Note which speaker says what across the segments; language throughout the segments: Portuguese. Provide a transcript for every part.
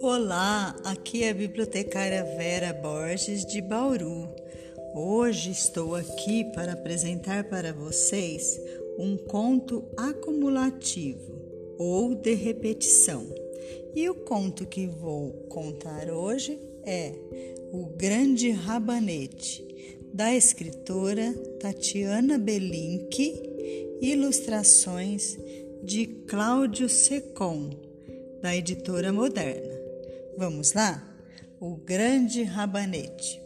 Speaker 1: Olá, aqui é a bibliotecária Vera Borges de Bauru. Hoje estou aqui para apresentar para vocês um conto acumulativo ou de repetição. E o conto que vou contar hoje é O Grande Rabanete, da escritora Tatiana Belinque, ilustrações de Cláudio Secom, da editora Moderna. Vamos lá? O grande rabanete.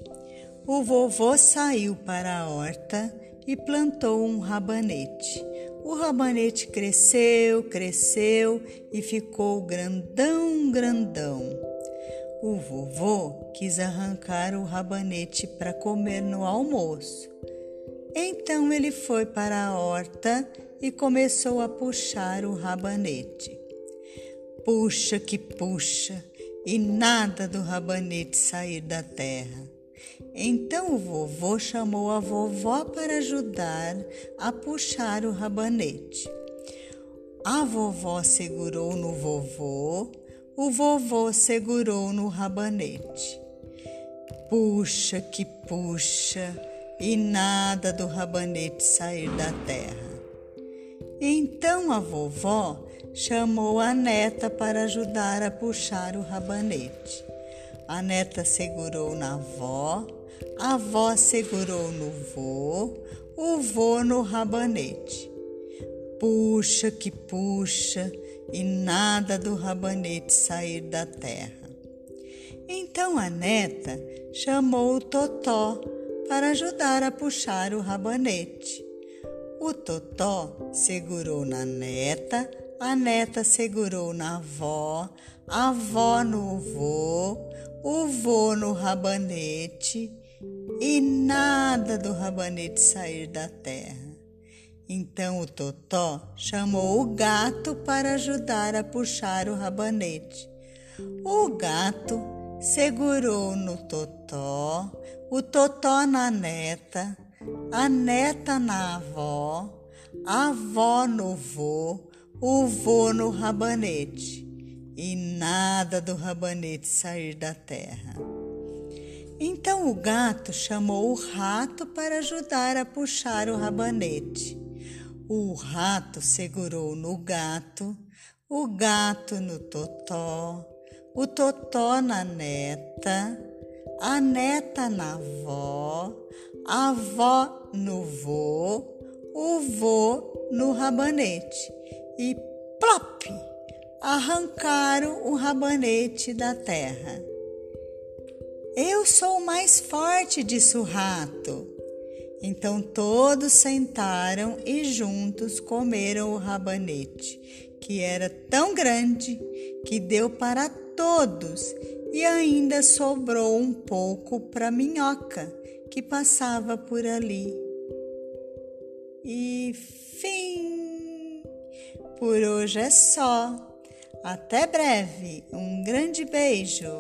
Speaker 1: O vovô saiu para a horta e plantou um rabanete. O rabanete cresceu, cresceu e ficou grandão, grandão. O vovô quis arrancar o rabanete para comer no almoço. Então ele foi para a horta e começou a puxar o rabanete. Puxa que puxa, e nada do rabanete sair da terra. Então o vovô chamou a vovó para ajudar a puxar o rabanete. A vovó segurou no vovô, o vovô segurou no rabanete. Puxa que puxa, e nada do rabanete sair da terra. Então a vovó chamou a neta para ajudar a puxar o rabanete. A neta segurou na avó, a avó segurou no vô, o vô no rabanete. Puxa que puxa, e nada do rabanete sair da terra. Então a neta chamou o Totó para ajudar a puxar o rabanete. O Totó segurou na neta, a neta segurou na avó, a avó no vô, o vô no rabanete e nada do rabanete sair da terra. Então o Totó chamou o gato para ajudar a puxar o rabanete. O gato segurou no Totó, o Totó na neta, a neta na avó, a avó no vô, o vô no rabanete e nada do rabanete sair da terra. Então o gato chamou o rato para ajudar a puxar o rabanete. O rato segurou no gato, o gato no totó, o totó na neta, a neta na avó, a avó no vô, o vô no rabanete e plop! Arrancaram o rabanete da terra. Eu sou mais forte, disse o rato. Então todos sentaram e juntos comeram o rabanete, que era tão grande que deu para todos e ainda sobrou um pouco para minhoca que passava por ali. E fim! Por hoje é só. Até breve. Um grande beijo.